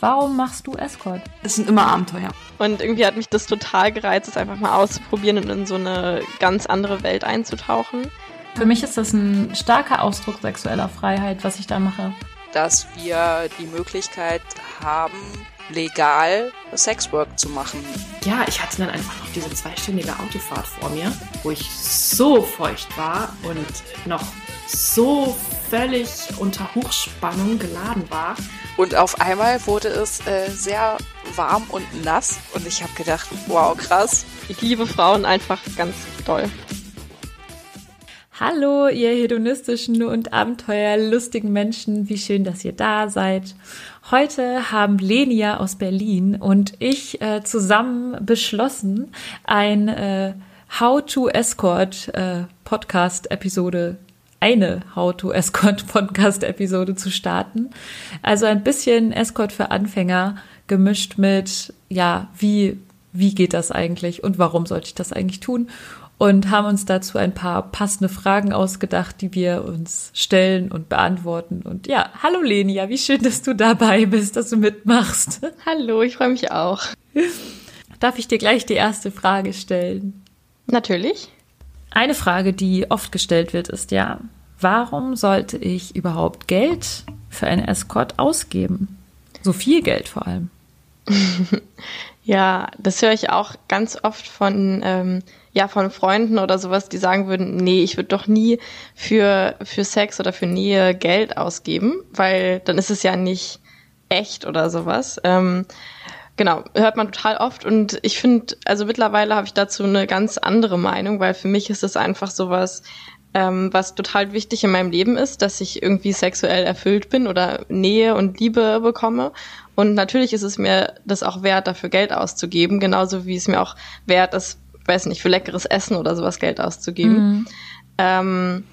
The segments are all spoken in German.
Warum machst du Escort? Es sind immer Abenteuer. Und irgendwie hat mich das total gereizt, es einfach mal auszuprobieren und in so eine ganz andere Welt einzutauchen. Für mich ist das ein starker Ausdruck sexueller Freiheit, was ich da mache. Dass wir die Möglichkeit haben, legal Sexwork zu machen. Ja, ich hatte dann einfach noch diese zweistündige Autofahrt vor mir, wo ich so feucht war und noch so völlig unter Hochspannung geladen war. Und auf einmal wurde es äh, sehr warm und nass und ich habe gedacht, wow, krass. Ich liebe Frauen einfach ganz doll. Hallo, ihr hedonistischen und abenteuerlustigen Menschen, wie schön, dass ihr da seid. Heute haben Lenia aus Berlin und ich äh, zusammen beschlossen, ein äh, How to Escort äh, Podcast Episode eine How to Escort Podcast Episode zu starten. Also ein bisschen Escort für Anfänger gemischt mit, ja, wie, wie geht das eigentlich und warum sollte ich das eigentlich tun? Und haben uns dazu ein paar passende Fragen ausgedacht, die wir uns stellen und beantworten. Und ja, hallo Lenia, wie schön, dass du dabei bist, dass du mitmachst. Hallo, ich freue mich auch. Darf ich dir gleich die erste Frage stellen? Natürlich. Eine Frage, die oft gestellt wird, ist ja, warum sollte ich überhaupt Geld für einen Escort ausgeben? So viel Geld vor allem. ja, das höre ich auch ganz oft von, ähm, ja, von Freunden oder sowas, die sagen würden, nee, ich würde doch nie für, für Sex oder für Nähe Geld ausgeben, weil dann ist es ja nicht echt oder sowas. Ähm, Genau, hört man total oft und ich finde, also mittlerweile habe ich dazu eine ganz andere Meinung, weil für mich ist es einfach sowas, ähm, was total wichtig in meinem Leben ist, dass ich irgendwie sexuell erfüllt bin oder Nähe und Liebe bekomme. Und natürlich ist es mir das auch wert, dafür Geld auszugeben, genauso wie es mir auch wert ist, weiß nicht, für leckeres Essen oder sowas Geld auszugeben. Mhm. Ähm,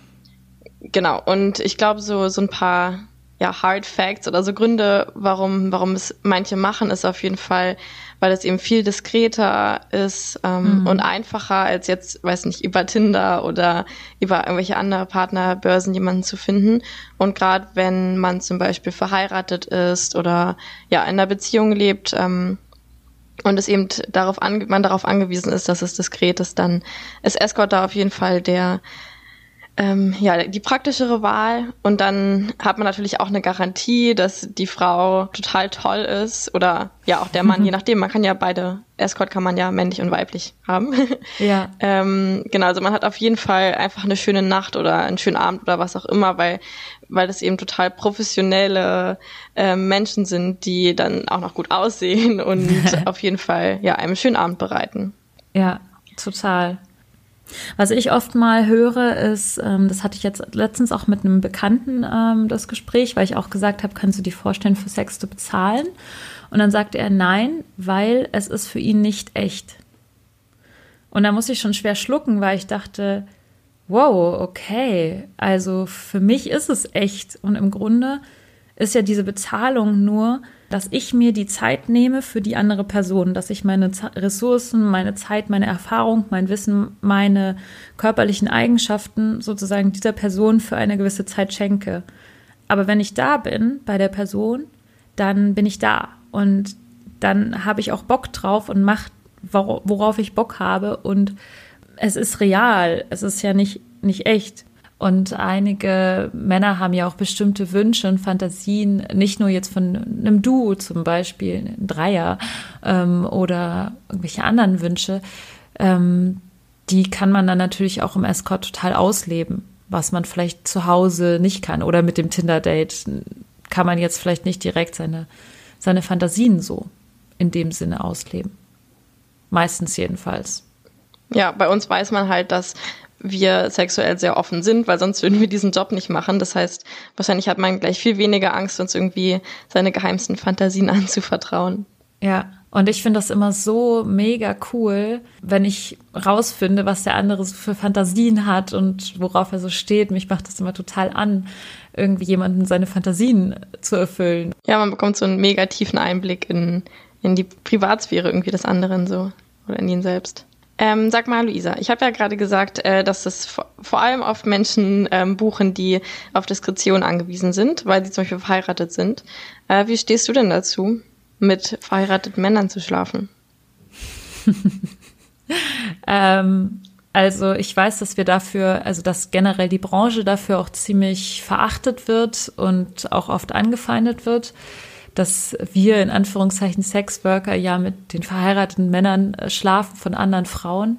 genau, und ich glaube, so, so ein paar ja, Hard Facts oder so Gründe, warum, warum es manche machen, ist auf jeden Fall, weil es eben viel diskreter ist ähm, mhm. und einfacher als jetzt, weiß nicht, über Tinder oder über irgendwelche andere Partnerbörsen jemanden zu finden. Und gerade wenn man zum Beispiel verheiratet ist oder ja in einer Beziehung lebt ähm, und es eben darauf an, man darauf angewiesen ist, dass es diskret ist, dann ist Escort da auf jeden Fall der ähm, ja, die praktischere Wahl. Und dann hat man natürlich auch eine Garantie, dass die Frau total toll ist oder ja auch der Mann, mhm. je nachdem. Man kann ja beide, Escort kann man ja männlich und weiblich haben. Ja. ähm, genau, also man hat auf jeden Fall einfach eine schöne Nacht oder einen schönen Abend oder was auch immer, weil weil das eben total professionelle äh, Menschen sind, die dann auch noch gut aussehen und auf jeden Fall ja einem schönen Abend bereiten. Ja, total. Was ich oft mal höre, ist, ähm, das hatte ich jetzt letztens auch mit einem Bekannten ähm, das Gespräch, weil ich auch gesagt habe, kannst du dir vorstellen, für Sex zu bezahlen? Und dann sagte er nein, weil es ist für ihn nicht echt. Und da muss ich schon schwer schlucken, weil ich dachte, wow, okay, also für mich ist es echt. Und im Grunde ist ja diese Bezahlung nur dass ich mir die Zeit nehme für die andere Person, dass ich meine Ressourcen, meine Zeit, meine Erfahrung, mein Wissen, meine körperlichen Eigenschaften sozusagen dieser Person für eine gewisse Zeit schenke. Aber wenn ich da bin bei der Person, dann bin ich da und dann habe ich auch Bock drauf und mache, worauf ich Bock habe und es ist real, es ist ja nicht, nicht echt. Und einige Männer haben ja auch bestimmte Wünsche und Fantasien, nicht nur jetzt von einem Duo zum Beispiel, ein Dreier ähm, oder irgendwelche anderen Wünsche. Ähm, die kann man dann natürlich auch im Escort total ausleben, was man vielleicht zu Hause nicht kann. Oder mit dem Tinder-Date kann man jetzt vielleicht nicht direkt seine, seine Fantasien so in dem Sinne ausleben. Meistens jedenfalls. Ja, bei uns weiß man halt, dass wir sexuell sehr offen sind, weil sonst würden wir diesen Job nicht machen. Das heißt, wahrscheinlich hat man gleich viel weniger Angst, uns irgendwie seine geheimsten Fantasien anzuvertrauen. Ja, und ich finde das immer so mega cool, wenn ich rausfinde, was der andere so für Fantasien hat und worauf er so steht. Mich macht das immer total an, irgendwie jemanden seine Fantasien zu erfüllen. Ja, man bekommt so einen mega tiefen Einblick in, in die Privatsphäre irgendwie des anderen so oder in ihn selbst. Ähm, sag mal, Luisa, ich habe ja gerade gesagt, äh, dass es vor, vor allem oft Menschen ähm, buchen, die auf Diskretion angewiesen sind, weil sie zum Beispiel verheiratet sind. Äh, wie stehst du denn dazu? mit verheirateten Männern zu schlafen? ähm, also ich weiß, dass wir dafür, also dass generell die Branche dafür auch ziemlich verachtet wird und auch oft angefeindet wird, dass wir in Anführungszeichen Sexworker ja mit den verheirateten Männern äh, schlafen von anderen Frauen.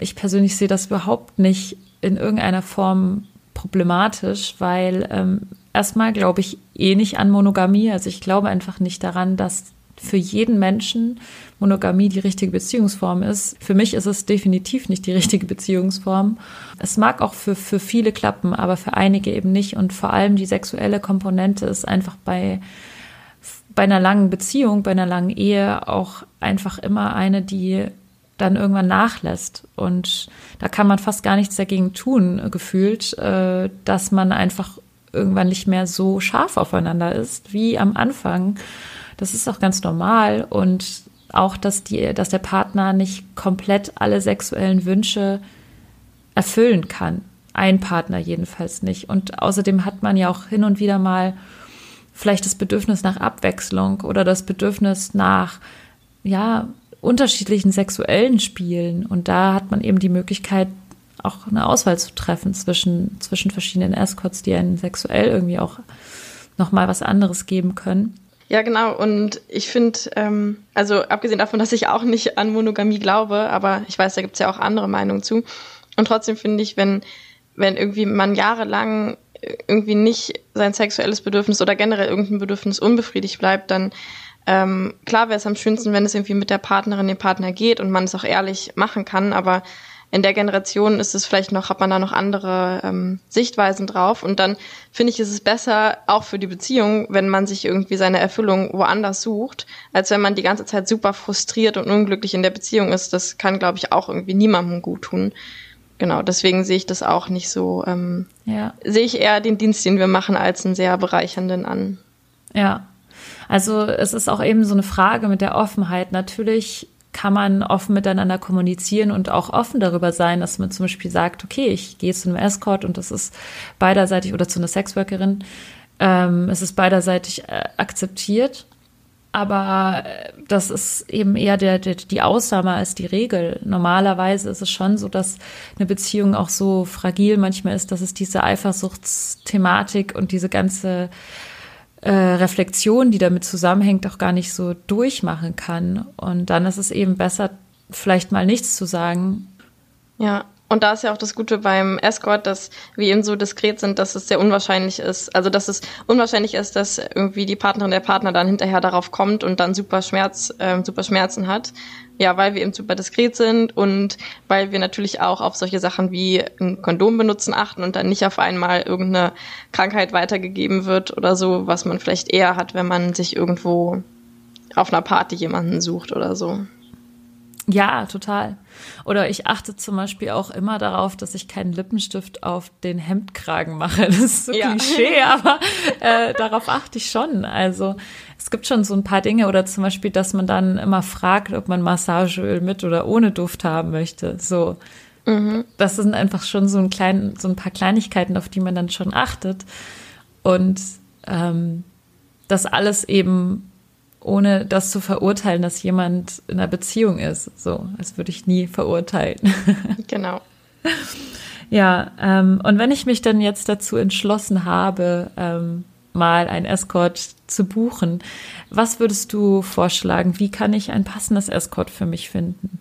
Ich persönlich sehe das überhaupt nicht in irgendeiner Form problematisch, weil ähm, erstmal glaube ich eh nicht an Monogamie. Also ich glaube einfach nicht daran, dass für jeden Menschen Monogamie die richtige Beziehungsform ist. Für mich ist es definitiv nicht die richtige Beziehungsform. Es mag auch für, für viele klappen, aber für einige eben nicht. Und vor allem die sexuelle Komponente ist einfach bei, bei einer langen Beziehung, bei einer langen Ehe auch einfach immer eine, die dann irgendwann nachlässt. Und da kann man fast gar nichts dagegen tun, gefühlt, äh, dass man einfach irgendwann nicht mehr so scharf aufeinander ist wie am Anfang. Das ist auch ganz normal und auch, dass die, dass der Partner nicht komplett alle sexuellen Wünsche erfüllen kann. Ein Partner jedenfalls nicht. Und außerdem hat man ja auch hin und wieder mal vielleicht das Bedürfnis nach Abwechslung oder das Bedürfnis nach, ja, unterschiedlichen sexuellen Spielen. Und da hat man eben die Möglichkeit, auch eine Auswahl zu treffen zwischen, zwischen verschiedenen Escorts, die einen sexuell irgendwie auch nochmal was anderes geben können. Ja, genau. Und ich finde, ähm, also abgesehen davon, dass ich auch nicht an Monogamie glaube, aber ich weiß, da gibt's ja auch andere Meinungen zu. Und trotzdem finde ich, wenn, wenn irgendwie man jahrelang irgendwie nicht sein sexuelles Bedürfnis oder generell irgendein Bedürfnis unbefriedigt bleibt, dann ähm, klar wäre es am schönsten, wenn es irgendwie mit der Partnerin, dem Partner geht und man es auch ehrlich machen kann, aber in der Generation ist es vielleicht noch, hat man da noch andere ähm, Sichtweisen drauf. Und dann finde ich, ist es besser, auch für die Beziehung, wenn man sich irgendwie seine Erfüllung woanders sucht, als wenn man die ganze Zeit super frustriert und unglücklich in der Beziehung ist. Das kann, glaube ich, auch irgendwie niemandem gut tun. Genau, deswegen sehe ich das auch nicht so. Ähm, ja. Sehe ich eher den Dienst, den wir machen, als einen sehr bereichernden an. Ja, also es ist auch eben so eine Frage mit der Offenheit. Natürlich kann man offen miteinander kommunizieren und auch offen darüber sein, dass man zum Beispiel sagt, okay, ich gehe zu einem Escort und das ist beiderseitig oder zu einer Sexworkerin, ähm, es ist beiderseitig äh, akzeptiert. Aber äh, das ist eben eher der, der, die Ausnahme als die Regel. Normalerweise ist es schon so, dass eine Beziehung auch so fragil manchmal ist, dass es diese Eifersuchtsthematik und diese ganze äh, Reflexion, die damit zusammenhängt, auch gar nicht so durchmachen kann. Und dann ist es eben besser, vielleicht mal nichts zu sagen. Ja, und da ist ja auch das Gute beim Escort, dass wir eben so diskret sind, dass es sehr unwahrscheinlich ist. Also, dass es unwahrscheinlich ist, dass irgendwie die Partnerin der Partner dann hinterher darauf kommt und dann super Schmerz, äh, super Schmerzen hat. Ja, weil wir eben super diskret sind und weil wir natürlich auch auf solche Sachen wie ein Kondom benutzen achten und dann nicht auf einmal irgendeine Krankheit weitergegeben wird oder so, was man vielleicht eher hat, wenn man sich irgendwo auf einer Party jemanden sucht oder so. Ja, total. Oder ich achte zum Beispiel auch immer darauf, dass ich keinen Lippenstift auf den Hemdkragen mache. Das ist so ja. Klischee, aber äh, darauf achte ich schon. Also es gibt schon so ein paar Dinge oder zum Beispiel, dass man dann immer fragt, ob man Massageöl mit oder ohne Duft haben möchte. So. Mhm. Das sind einfach schon so ein, klein, so ein paar Kleinigkeiten, auf die man dann schon achtet. Und ähm, das alles eben ohne das zu verurteilen, dass jemand in einer Beziehung ist. So, das würde ich nie verurteilen. Genau. Ja, ähm, und wenn ich mich dann jetzt dazu entschlossen habe, ähm, mal ein Escort zu buchen, was würdest du vorschlagen? Wie kann ich ein passendes Escort für mich finden?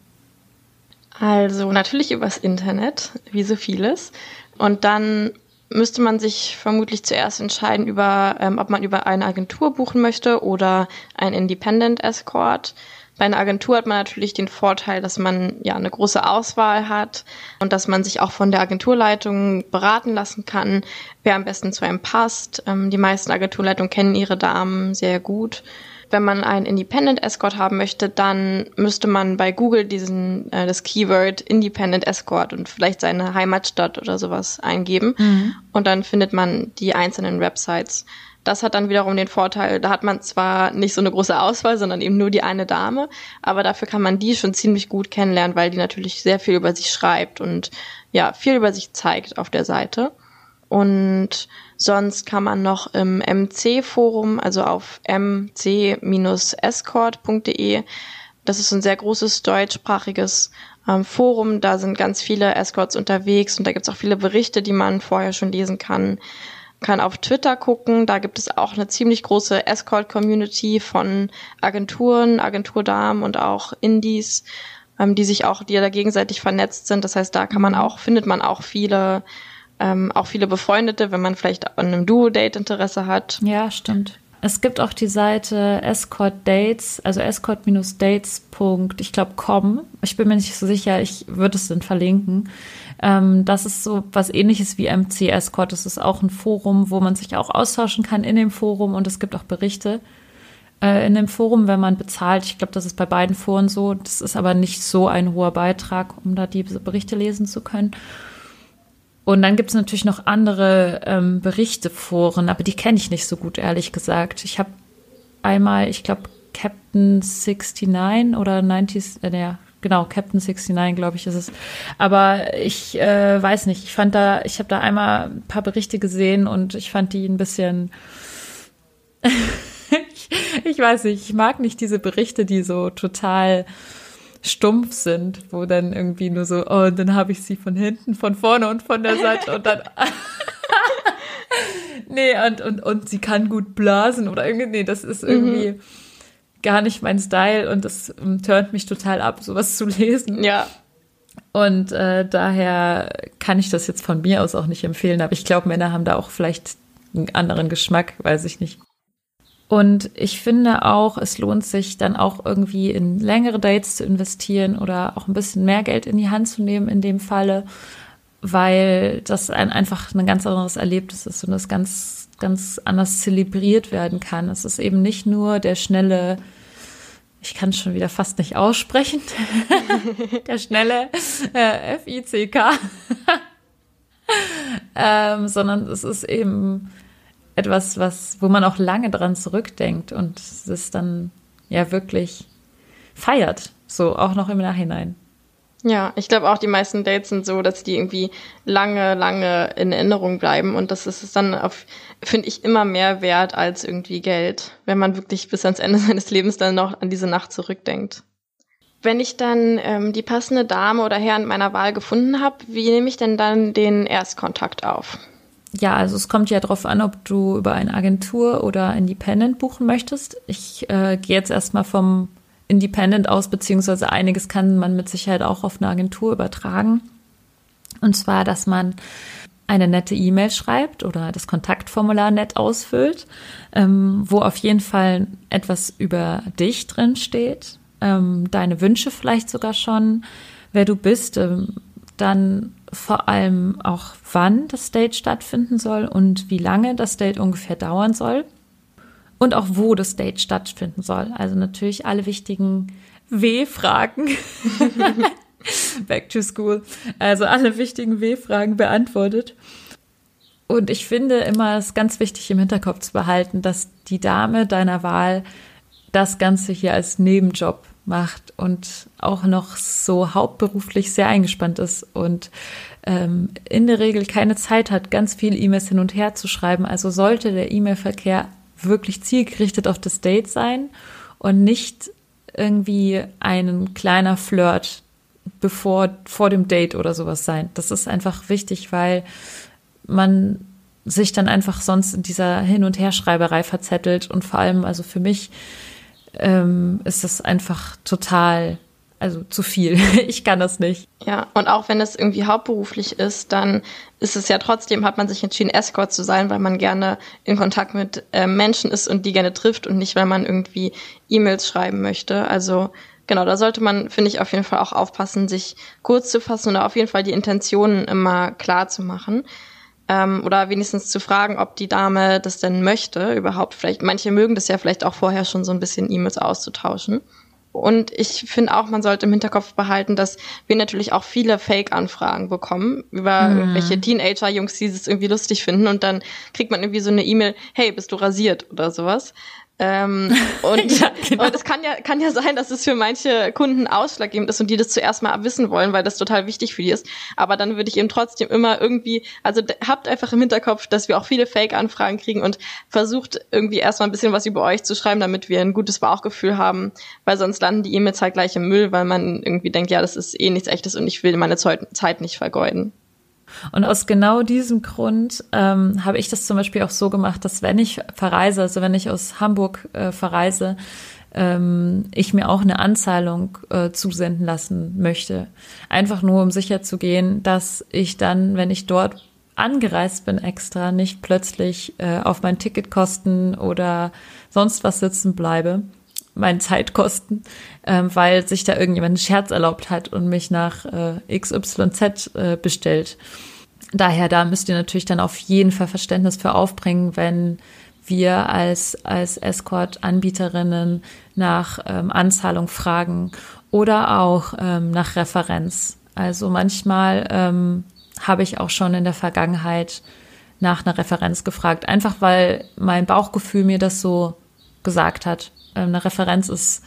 Also natürlich übers Internet, wie so vieles. Und dann müsste man sich vermutlich zuerst entscheiden, über, ähm, ob man über eine Agentur buchen möchte oder ein Independent Escort. Bei einer Agentur hat man natürlich den Vorteil, dass man ja eine große Auswahl hat und dass man sich auch von der Agenturleitung beraten lassen kann, wer am besten zu einem passt. Ähm, die meisten Agenturleitungen kennen ihre Damen sehr gut. Wenn man einen Independent Escort haben möchte, dann müsste man bei Google diesen äh, das Keyword Independent Escort und vielleicht seine Heimatstadt oder sowas eingeben mhm. und dann findet man die einzelnen Websites. Das hat dann wiederum den Vorteil, da hat man zwar nicht so eine große Auswahl, sondern eben nur die eine Dame, aber dafür kann man die schon ziemlich gut kennenlernen, weil die natürlich sehr viel über sich schreibt und ja, viel über sich zeigt auf der Seite. Und sonst kann man noch im MC-Forum, also auf mc-escort.de, das ist ein sehr großes deutschsprachiges ähm, Forum, da sind ganz viele Escorts unterwegs und da gibt es auch viele Berichte, die man vorher schon lesen kann. Kann auf Twitter gucken, da gibt es auch eine ziemlich große Escort-Community von Agenturen, Agenturdamen und auch Indies, ähm, die sich auch, die da gegenseitig vernetzt sind. Das heißt, da kann man mhm. auch, findet man auch viele ähm, auch viele Befreundete, wenn man vielleicht an einem Duo-Date Interesse hat. Ja, stimmt. Es gibt auch die Seite Escort Dates, also escort-dates. Ich glaube com. Ich bin mir nicht so sicher, ich würde es dann verlinken. Ähm, das ist so was ähnliches wie MC Escort. Das ist auch ein Forum, wo man sich auch austauschen kann in dem Forum und es gibt auch Berichte äh, in dem Forum, wenn man bezahlt. Ich glaube, das ist bei beiden Foren so. Das ist aber nicht so ein hoher Beitrag, um da diese Berichte lesen zu können. Und dann gibt es natürlich noch andere ähm, Berichte, Foren, aber die kenne ich nicht so gut, ehrlich gesagt. Ich habe einmal, ich glaube, Captain 69 oder 90s, äh, ja, genau, Captain 69, glaube ich, ist es. Aber ich äh, weiß nicht, ich fand da, ich habe da einmal ein paar Berichte gesehen und ich fand die ein bisschen. ich, ich weiß nicht, ich mag nicht diese Berichte, die so total stumpf sind, wo dann irgendwie nur so, oh, dann habe ich sie von hinten, von vorne und von der Seite und dann. nee, und, und, und sie kann gut blasen oder irgendwie, nee, das ist irgendwie mhm. gar nicht mein Style und das um, turnt mich total ab, sowas zu lesen. Ja. Und äh, daher kann ich das jetzt von mir aus auch nicht empfehlen, aber ich glaube, Männer haben da auch vielleicht einen anderen Geschmack, weiß ich nicht. Und ich finde auch, es lohnt sich dann auch irgendwie in längere Dates zu investieren oder auch ein bisschen mehr Geld in die Hand zu nehmen in dem Falle, weil das ein, einfach ein ganz anderes Erlebnis ist und das ganz, ganz anders zelebriert werden kann. Es ist eben nicht nur der schnelle, ich kann es schon wieder fast nicht aussprechen, der schnelle äh, F-I-C-K, ähm, sondern es ist eben etwas, was, wo man auch lange dran zurückdenkt und es dann ja wirklich feiert, so auch noch im Nachhinein. Ja, ich glaube auch, die meisten Dates sind so, dass die irgendwie lange, lange in Erinnerung bleiben und das ist dann finde ich, immer mehr wert als irgendwie Geld, wenn man wirklich bis ans Ende seines Lebens dann noch an diese Nacht zurückdenkt. Wenn ich dann ähm, die passende Dame oder Herrn meiner Wahl gefunden habe, wie nehme ich denn dann den Erstkontakt auf? Ja, also es kommt ja darauf an, ob du über eine Agentur oder Independent buchen möchtest. Ich äh, gehe jetzt erstmal vom Independent aus, beziehungsweise einiges kann man mit Sicherheit auch auf eine Agentur übertragen. Und zwar, dass man eine nette E-Mail schreibt oder das Kontaktformular nett ausfüllt, ähm, wo auf jeden Fall etwas über dich drin steht, ähm, deine Wünsche vielleicht sogar schon, wer du bist, ähm, dann vor allem auch, wann das Date stattfinden soll und wie lange das Date ungefähr dauern soll. Und auch, wo das Date stattfinden soll. Also natürlich alle wichtigen W-Fragen. Back to school. Also alle wichtigen W-Fragen beantwortet. Und ich finde immer, es ganz wichtig im Hinterkopf zu behalten, dass die Dame deiner Wahl das Ganze hier als Nebenjob macht und auch noch so hauptberuflich sehr eingespannt ist und ähm, in der Regel keine Zeit hat, ganz viel E-Mails hin und her zu schreiben. Also sollte der E-Mail-Verkehr wirklich zielgerichtet auf das Date sein und nicht irgendwie ein kleiner Flirt bevor vor dem Date oder sowas sein. Das ist einfach wichtig, weil man sich dann einfach sonst in dieser Hin- und Herschreiberei verzettelt und vor allem, also für mich ähm, ist das einfach total, also zu viel. ich kann das nicht. Ja, und auch wenn es irgendwie hauptberuflich ist, dann ist es ja trotzdem, hat man sich entschieden, Escort zu sein, weil man gerne in Kontakt mit äh, Menschen ist und die gerne trifft und nicht, weil man irgendwie E-Mails schreiben möchte. Also genau, da sollte man, finde ich, auf jeden Fall auch aufpassen, sich kurz zu fassen und auf jeden Fall die Intentionen immer klar zu machen ähm, oder wenigstens zu fragen, ob die Dame das denn möchte überhaupt. Vielleicht manche mögen das ja vielleicht auch vorher schon so ein bisschen E-Mails auszutauschen. Und ich finde auch, man sollte im Hinterkopf behalten, dass wir natürlich auch viele Fake-Anfragen bekommen über mhm. irgendwelche Teenager-Jungs, die es irgendwie lustig finden und dann kriegt man irgendwie so eine E-Mail, hey, bist du rasiert oder sowas. Ähm, und, ja, genau. und es kann ja, kann ja sein, dass es für manche Kunden ausschlaggebend ist und die das zuerst mal wissen wollen, weil das total wichtig für die ist. Aber dann würde ich eben trotzdem immer irgendwie, also habt einfach im Hinterkopf, dass wir auch viele Fake-Anfragen kriegen und versucht irgendwie erstmal ein bisschen was über euch zu schreiben, damit wir ein gutes Bauchgefühl haben, weil sonst landen die E-Mails halt gleich im Müll, weil man irgendwie denkt, ja, das ist eh nichts echtes und ich will meine Zeit nicht vergeuden. Und aus genau diesem Grund ähm, habe ich das zum Beispiel auch so gemacht, dass wenn ich verreise, also wenn ich aus Hamburg äh, verreise, ähm, ich mir auch eine Anzahlung äh, zusenden lassen möchte. Einfach nur, um sicher zu gehen, dass ich dann, wenn ich dort angereist bin extra, nicht plötzlich äh, auf mein Ticketkosten oder sonst was sitzen bleibe, meinen Zeitkosten, ähm, weil sich da irgendjemand einen Scherz erlaubt hat und mich nach äh, XYZ äh, bestellt. Daher, da müsst ihr natürlich dann auf jeden Fall Verständnis für aufbringen, wenn wir als, als Escort-Anbieterinnen nach ähm, Anzahlung fragen oder auch ähm, nach Referenz. Also manchmal ähm, habe ich auch schon in der Vergangenheit nach einer Referenz gefragt, einfach weil mein Bauchgefühl mir das so gesagt hat. Ähm, eine Referenz ist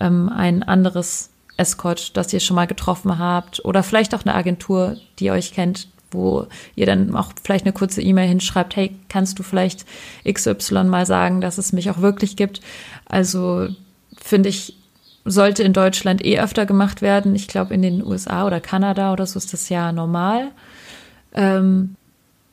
ähm, ein anderes Escort, das ihr schon mal getroffen habt oder vielleicht auch eine Agentur, die euch kennt, wo ihr dann auch vielleicht eine kurze E-Mail hinschreibt, hey, kannst du vielleicht XY mal sagen, dass es mich auch wirklich gibt? Also finde ich, sollte in Deutschland eh öfter gemacht werden. Ich glaube, in den USA oder Kanada oder so ist das ja normal. Ähm,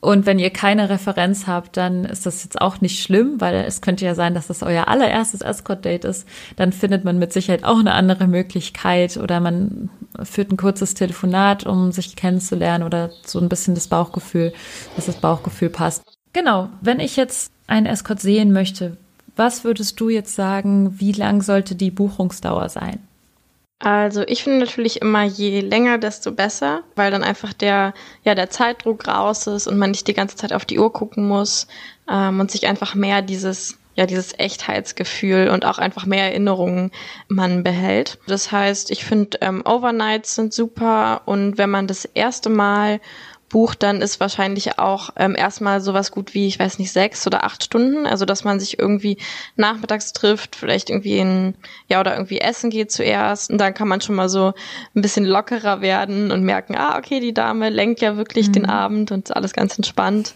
und wenn ihr keine Referenz habt, dann ist das jetzt auch nicht schlimm, weil es könnte ja sein, dass das euer allererstes Escort-Date ist. Dann findet man mit Sicherheit auch eine andere Möglichkeit oder man führt ein kurzes Telefonat, um sich kennenzulernen oder so ein bisschen das Bauchgefühl, dass das Bauchgefühl passt. Genau, wenn ich jetzt einen Escort sehen möchte, was würdest du jetzt sagen, wie lang sollte die Buchungsdauer sein? Also ich finde natürlich immer je länger, desto besser, weil dann einfach der, ja, der Zeitdruck raus ist und man nicht die ganze Zeit auf die Uhr gucken muss ähm, und sich einfach mehr dieses, ja, dieses Echtheitsgefühl und auch einfach mehr Erinnerungen man behält. Das heißt, ich finde ähm, Overnights sind super und wenn man das erste Mal bucht, dann ist wahrscheinlich auch ähm, erstmal sowas gut wie, ich weiß nicht, sechs oder acht Stunden. Also dass man sich irgendwie nachmittags trifft, vielleicht irgendwie in, ja, oder irgendwie essen geht zuerst. Und dann kann man schon mal so ein bisschen lockerer werden und merken, ah, okay, die Dame lenkt ja wirklich mhm. den Abend und alles ganz entspannt.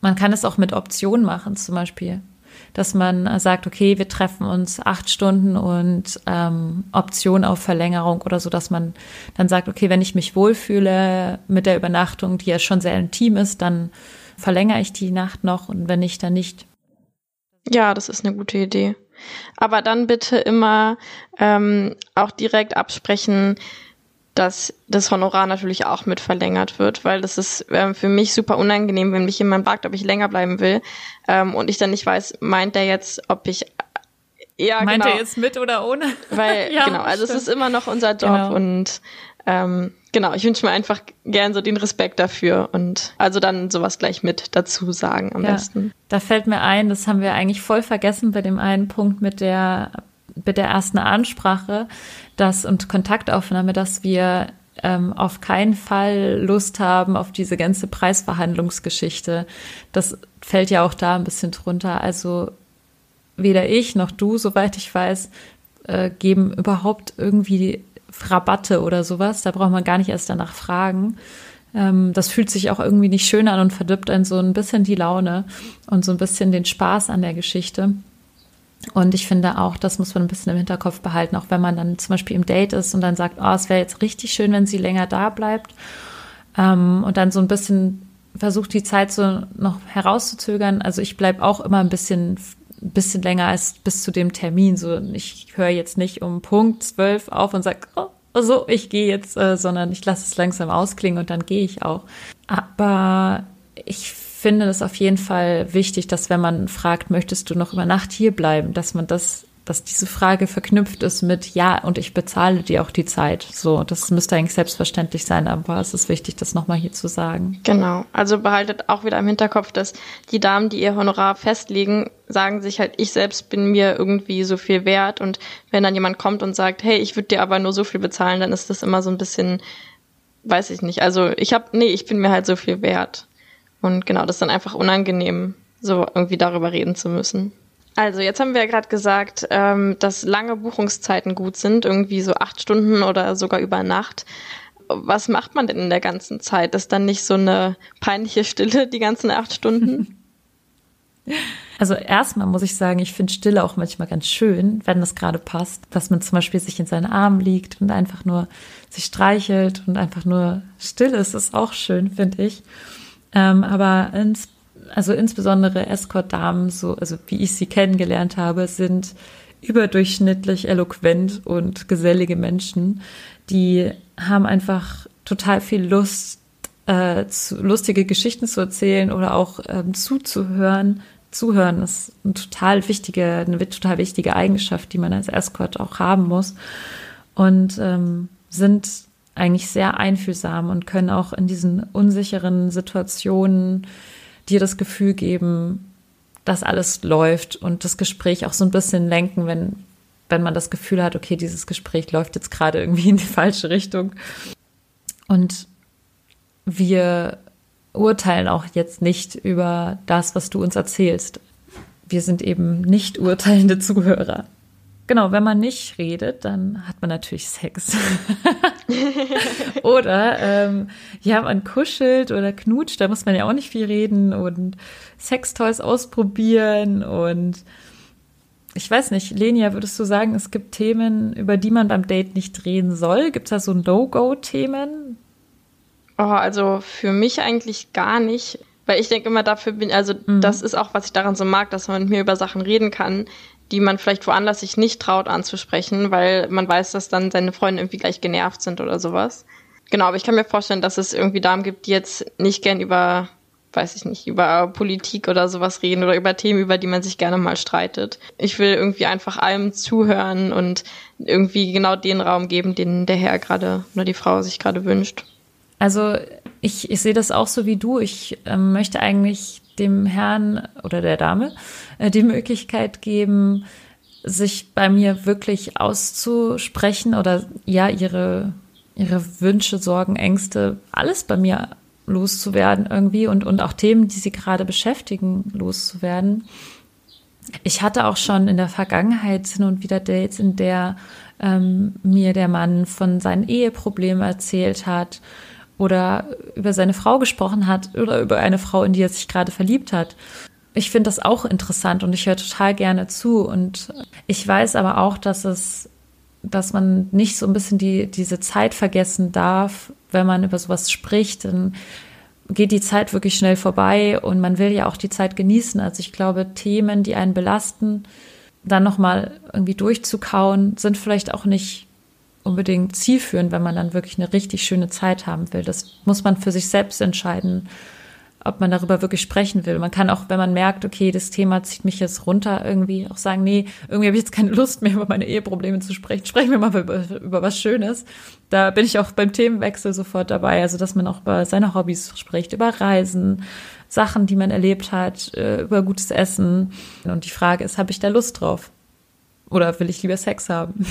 Man kann es auch mit Optionen machen, zum Beispiel dass man sagt, okay, wir treffen uns acht Stunden und ähm, Option auf Verlängerung oder so, dass man dann sagt, okay, wenn ich mich wohlfühle mit der Übernachtung, die ja schon sehr intim ist, dann verlängere ich die Nacht noch und wenn nicht, dann nicht. Ja, das ist eine gute Idee. Aber dann bitte immer ähm, auch direkt absprechen, dass das Honorar natürlich auch mit verlängert wird, weil das ist ähm, für mich super unangenehm, wenn mich jemand fragt, ob ich länger bleiben will ähm, und ich dann nicht weiß, meint er jetzt, ob ich ja meint genau, er jetzt mit oder ohne? Weil ja, genau, also stimmt. es ist immer noch unser Job genau. und ähm, genau, ich wünsche mir einfach gern so den Respekt dafür und also dann sowas gleich mit dazu sagen am ja, besten. Da fällt mir ein, das haben wir eigentlich voll vergessen bei dem einen Punkt mit der mit der ersten Ansprache dass und Kontaktaufnahme, dass wir ähm, auf keinen Fall Lust haben auf diese ganze Preisverhandlungsgeschichte. Das fällt ja auch da ein bisschen drunter. Also weder ich noch du, soweit ich weiß, äh, geben überhaupt irgendwie Rabatte oder sowas. Da braucht man gar nicht erst danach fragen. Ähm, das fühlt sich auch irgendwie nicht schön an und verdirbt einen so ein bisschen die Laune und so ein bisschen den Spaß an der Geschichte. Und ich finde auch, das muss man ein bisschen im Hinterkopf behalten, auch wenn man dann zum Beispiel im Date ist und dann sagt, oh, es wäre jetzt richtig schön, wenn sie länger da bleibt. Ähm, und dann so ein bisschen versucht, die Zeit so noch herauszuzögern. Also ich bleibe auch immer ein bisschen, ein bisschen länger als bis zu dem Termin. So, ich höre jetzt nicht um Punkt zwölf auf und sage, oh, so, ich gehe jetzt, äh, sondern ich lasse es langsam ausklingen und dann gehe ich auch. Aber ich finde es auf jeden Fall wichtig, dass wenn man fragt, möchtest du noch über Nacht hier bleiben, dass man das, dass diese Frage verknüpft ist mit ja und ich bezahle dir auch die Zeit. So, das müsste eigentlich selbstverständlich sein, aber es ist wichtig, das nochmal hier zu sagen. Genau. Also behaltet auch wieder im Hinterkopf, dass die Damen, die ihr Honorar festlegen, sagen sich halt, ich selbst bin mir irgendwie so viel wert und wenn dann jemand kommt und sagt, hey, ich würde dir aber nur so viel bezahlen, dann ist das immer so ein bisschen, weiß ich nicht. Also ich habe, nee, ich bin mir halt so viel wert. Und genau, das ist dann einfach unangenehm, so irgendwie darüber reden zu müssen. Also jetzt haben wir ja gerade gesagt, ähm, dass lange Buchungszeiten gut sind, irgendwie so acht Stunden oder sogar über Nacht. Was macht man denn in der ganzen Zeit? Ist dann nicht so eine peinliche Stille die ganzen acht Stunden? Also erstmal muss ich sagen, ich finde Stille auch manchmal ganz schön, wenn das gerade passt, dass man zum Beispiel sich in seinen Armen liegt und einfach nur sich streichelt und einfach nur still ist, ist auch schön, finde ich. Ähm, aber ins, also insbesondere Escort-Damen, so, also wie ich sie kennengelernt habe, sind überdurchschnittlich eloquent und gesellige Menschen, die haben einfach total viel Lust, äh, zu, lustige Geschichten zu erzählen oder auch ähm, zuzuhören. Zuhören ist eine total wichtige, eine total wichtige Eigenschaft, die man als Escort auch haben muss. Und ähm, sind eigentlich sehr einfühlsam und können auch in diesen unsicheren Situationen dir das Gefühl geben, dass alles läuft und das Gespräch auch so ein bisschen lenken, wenn, wenn man das Gefühl hat, okay, dieses Gespräch läuft jetzt gerade irgendwie in die falsche Richtung. Und wir urteilen auch jetzt nicht über das, was du uns erzählst. Wir sind eben nicht urteilende Zuhörer. Genau, wenn man nicht redet, dann hat man natürlich Sex. oder ähm, ja, man kuschelt oder knutscht, da muss man ja auch nicht viel reden und Sextoys ausprobieren und ich weiß nicht, Lenia, würdest du sagen, es gibt Themen, über die man beim Date nicht reden soll? Gibt es da so No-Go-Themen? Oh, also für mich eigentlich gar nicht. Weil ich denke immer, dafür bin, also mhm. das ist auch, was ich daran so mag, dass man mit mir über Sachen reden kann, die man vielleicht woanders sich nicht traut anzusprechen, weil man weiß, dass dann seine Freunde irgendwie gleich genervt sind oder sowas. Genau, aber ich kann mir vorstellen, dass es irgendwie Damen gibt, die jetzt nicht gern über weiß ich nicht, über Politik oder sowas reden oder über Themen, über die man sich gerne mal streitet. Ich will irgendwie einfach allem zuhören und irgendwie genau den Raum geben, den der Herr gerade oder die Frau sich gerade wünscht. Also ich, ich sehe das auch so wie du. Ich äh, möchte eigentlich dem Herrn oder der Dame äh, die Möglichkeit geben, sich bei mir wirklich auszusprechen oder ja, ihre, ihre Wünsche, Sorgen, Ängste, alles bei mir loszuwerden irgendwie und, und auch Themen, die sie gerade beschäftigen, loszuwerden. Ich hatte auch schon in der Vergangenheit hin und wieder Dates, in der ähm, mir der Mann von seinen Eheproblemen erzählt hat oder über seine Frau gesprochen hat oder über eine Frau, in die er sich gerade verliebt hat. Ich finde das auch interessant und ich höre total gerne zu. Und ich weiß aber auch, dass es, dass man nicht so ein bisschen die, diese Zeit vergessen darf, wenn man über sowas spricht, dann geht die Zeit wirklich schnell vorbei und man will ja auch die Zeit genießen. Also ich glaube, Themen, die einen belasten, dann nochmal irgendwie durchzukauen, sind vielleicht auch nicht unbedingt zielführend, wenn man dann wirklich eine richtig schöne Zeit haben will. Das muss man für sich selbst entscheiden ob man darüber wirklich sprechen will. Man kann auch, wenn man merkt, okay, das Thema zieht mich jetzt runter, irgendwie auch sagen, nee, irgendwie habe ich jetzt keine Lust mehr über meine Eheprobleme zu sprechen. Sprechen wir mal über, über was Schönes. Da bin ich auch beim Themenwechsel sofort dabei. Also, dass man auch über seine Hobbys spricht, über Reisen, Sachen, die man erlebt hat, äh, über gutes Essen. Und die Frage ist, habe ich da Lust drauf? Oder will ich lieber Sex haben?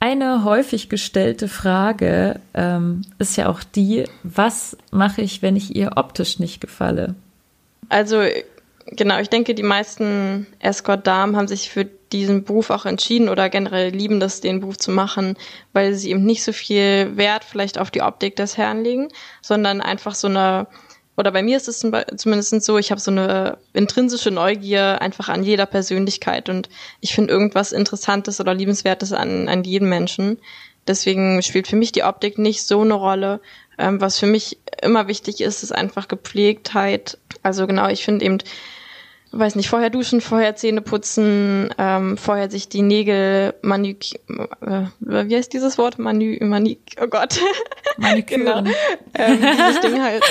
Eine häufig gestellte Frage ähm, ist ja auch die, was mache ich, wenn ich ihr optisch nicht gefalle? Also genau, ich denke, die meisten Escort-Damen haben sich für diesen Beruf auch entschieden oder generell lieben das, den Beruf zu machen, weil sie eben nicht so viel Wert vielleicht auf die Optik des Herrn legen, sondern einfach so eine oder bei mir ist es zumindest so, ich habe so eine intrinsische Neugier einfach an jeder Persönlichkeit und ich finde irgendwas Interessantes oder Liebenswertes an, an jedem Menschen. Deswegen spielt für mich die Optik nicht so eine Rolle. Ähm, was für mich immer wichtig ist, ist einfach Gepflegtheit. Also genau, ich finde eben weiß nicht, vorher duschen, vorher Zähne putzen, ähm, vorher sich die Nägel manik, äh, wie heißt dieses Wort? Manu, manik, oh Gott. Maniküren. genau. ähm, dieses Ding halt.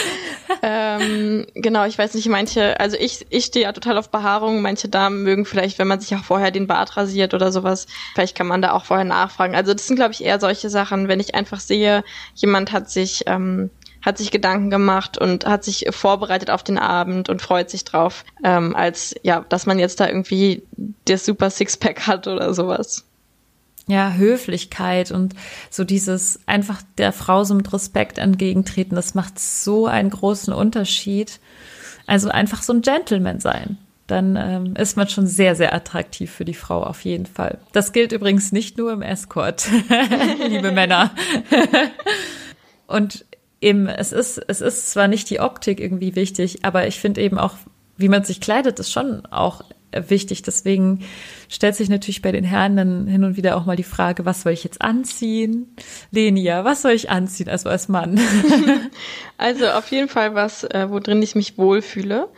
ähm, genau, ich weiß nicht, manche, also ich, ich stehe ja total auf Behaarung, manche Damen mögen vielleicht, wenn man sich auch vorher den Bart rasiert oder sowas, vielleicht kann man da auch vorher nachfragen. Also das sind, glaube ich, eher solche Sachen, wenn ich einfach sehe, jemand hat sich, ähm, hat sich Gedanken gemacht und hat sich vorbereitet auf den Abend und freut sich drauf, ähm, als ja, dass man jetzt da irgendwie das super Sixpack hat oder sowas. Ja, Höflichkeit und so dieses einfach der Frau so mit Respekt entgegentreten, das macht so einen großen Unterschied. Also einfach so ein Gentleman sein. Dann ähm, ist man schon sehr, sehr attraktiv für die Frau auf jeden Fall. Das gilt übrigens nicht nur im Escort, liebe Männer. Und eben, es ist, es ist zwar nicht die Optik irgendwie wichtig, aber ich finde eben auch, wie man sich kleidet, ist schon auch wichtig. Deswegen stellt sich natürlich bei den Herren dann hin und wieder auch mal die Frage, was soll ich jetzt anziehen? Lenia, was soll ich anziehen, also als Mann? also auf jeden Fall was, äh, wo drin ich mich wohlfühle.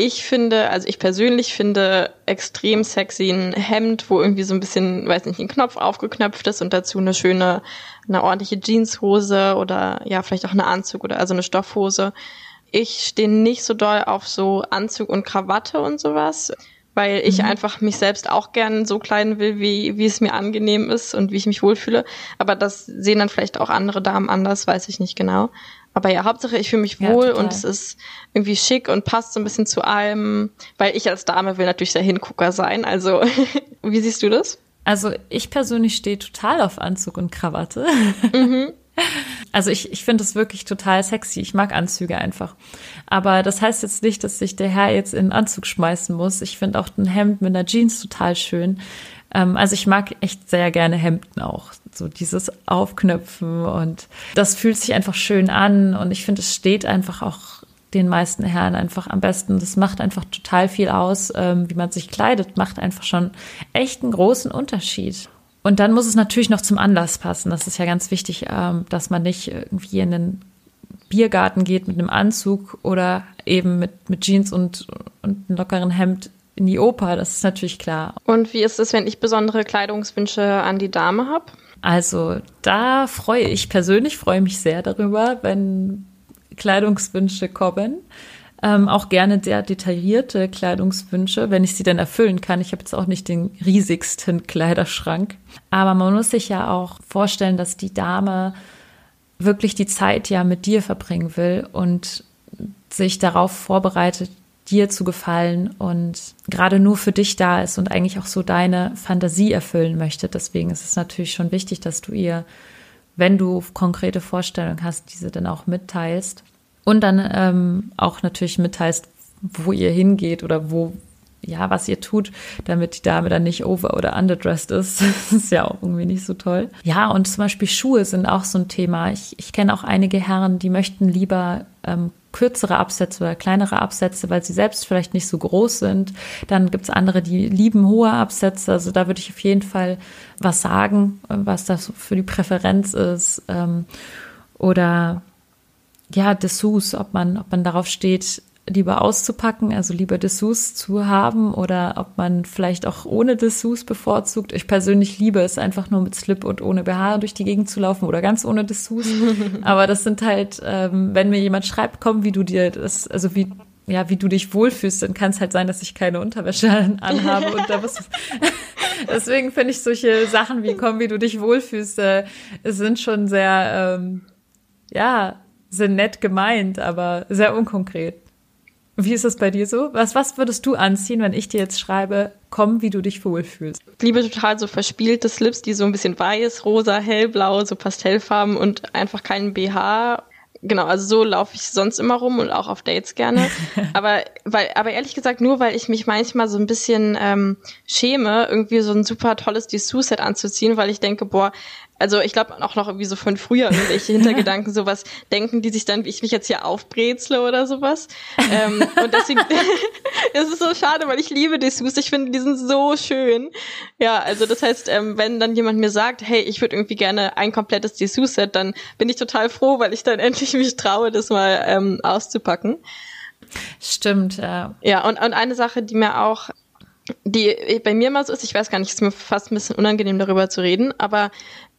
Ich finde, also ich persönlich finde extrem sexy ein Hemd, wo irgendwie so ein bisschen, weiß nicht, ein Knopf aufgeknöpft ist und dazu eine schöne, eine ordentliche Jeanshose oder ja, vielleicht auch eine Anzug oder also eine Stoffhose. Ich stehe nicht so doll auf so Anzug und Krawatte und sowas weil ich mhm. einfach mich selbst auch gern so kleiden will, wie, wie es mir angenehm ist und wie ich mich wohlfühle. Aber das sehen dann vielleicht auch andere Damen anders, weiß ich nicht genau. Aber ja, Hauptsache ich fühle mich wohl ja, und es ist irgendwie schick und passt so ein bisschen zu allem, weil ich als Dame will natürlich der Hingucker sein. Also, wie siehst du das? Also ich persönlich stehe total auf Anzug und Krawatte. Mhm. Also ich, ich finde es wirklich total sexy. Ich mag Anzüge einfach. Aber das heißt jetzt nicht, dass sich der Herr jetzt in einen Anzug schmeißen muss. Ich finde auch ein Hemd mit einer Jeans total schön. Ähm, also ich mag echt sehr gerne Hemden auch. So dieses Aufknöpfen und das fühlt sich einfach schön an und ich finde, es steht einfach auch den meisten Herren einfach am besten. Das macht einfach total viel aus, ähm, wie man sich kleidet, macht einfach schon echt einen großen Unterschied. Und dann muss es natürlich noch zum Anlass passen. Das ist ja ganz wichtig, ähm, dass man nicht irgendwie in den Biergarten geht mit einem Anzug oder eben mit, mit Jeans und, und einem lockeren Hemd in die Oper. Das ist natürlich klar. Und wie ist es, wenn ich besondere Kleidungswünsche an die Dame habe? Also da freue ich persönlich, freue mich sehr darüber, wenn Kleidungswünsche kommen. Ähm, auch gerne sehr detaillierte Kleidungswünsche, wenn ich sie dann erfüllen kann. Ich habe jetzt auch nicht den riesigsten Kleiderschrank. Aber man muss sich ja auch vorstellen, dass die Dame wirklich die Zeit ja mit dir verbringen will und sich darauf vorbereitet, dir zu gefallen und gerade nur für dich da ist und eigentlich auch so deine Fantasie erfüllen möchte. Deswegen ist es natürlich schon wichtig, dass du ihr, wenn du konkrete Vorstellungen hast, diese dann auch mitteilst. Und dann ähm, auch natürlich mitteilst, wo ihr hingeht oder wo, ja, was ihr tut, damit die Dame dann nicht over- oder underdressed ist. Das ist ja auch irgendwie nicht so toll. Ja, und zum Beispiel Schuhe sind auch so ein Thema. Ich, ich kenne auch einige Herren, die möchten lieber ähm, kürzere Absätze oder kleinere Absätze, weil sie selbst vielleicht nicht so groß sind. Dann gibt's andere, die lieben hohe Absätze. Also da würde ich auf jeden Fall was sagen, was das für die Präferenz ist. Ähm, oder ja, Dessous, ob man, ob man darauf steht, lieber auszupacken, also lieber Dessous zu haben oder ob man vielleicht auch ohne Dessous bevorzugt. Ich persönlich liebe es einfach nur mit Slip und ohne BH durch die Gegend zu laufen oder ganz ohne Dessous. Aber das sind halt, ähm, wenn mir jemand schreibt, komm, wie du dir das, also wie ja, wie du dich wohlfühlst, dann kann es halt sein, dass ich keine Unterwäsche anhabe und da was. Deswegen finde ich solche Sachen wie komm, wie du dich wohlfühlst, äh, sind schon sehr, ähm, ja, sind nett gemeint, aber sehr unkonkret. Wie ist das bei dir so? Was, was würdest du anziehen, wenn ich dir jetzt schreibe, komm, wie du dich wohlfühlst? Ich liebe total so verspielte Slips, die so ein bisschen weiß, rosa, hellblau, so Pastellfarben und einfach keinen BH genau, also so laufe ich sonst immer rum und auch auf Dates gerne. aber weil, aber ehrlich gesagt, nur weil ich mich manchmal so ein bisschen ähm, schäme, irgendwie so ein super tolles Dessous-Set anzuziehen, weil ich denke, boah, also ich glaube auch noch irgendwie so von früher irgendwelche Hintergedanken, sowas denken die sich dann, wie ich mich jetzt hier aufbrezle oder sowas. Ähm, und deswegen, es ist so schade, weil ich liebe Dessous. Ich finde, die sind so schön. Ja, also das heißt, ähm, wenn dann jemand mir sagt, hey, ich würde irgendwie gerne ein komplettes Dessous-Set, dann bin ich total froh, weil ich dann endlich mich traue, das mal ähm, auszupacken. Stimmt, ja. Ja, und, und eine Sache, die mir auch die bei mir mal so ist, ich weiß gar nicht, ist mir fast ein bisschen unangenehm darüber zu reden, aber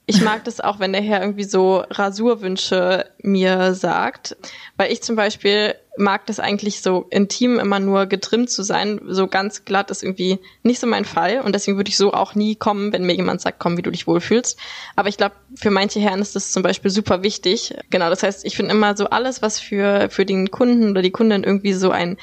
ich mag das auch, wenn der Herr irgendwie so Rasurwünsche mir sagt, weil ich zum Beispiel mag das eigentlich so intim immer nur getrimmt zu sein. So ganz glatt ist irgendwie nicht so mein Fall und deswegen würde ich so auch nie kommen, wenn mir jemand sagt, komm, wie du dich wohlfühlst. Aber ich glaube, für manche Herren ist das zum Beispiel super wichtig. Genau, das heißt, ich finde immer so alles, was für, für den Kunden oder die Kundin irgendwie so ein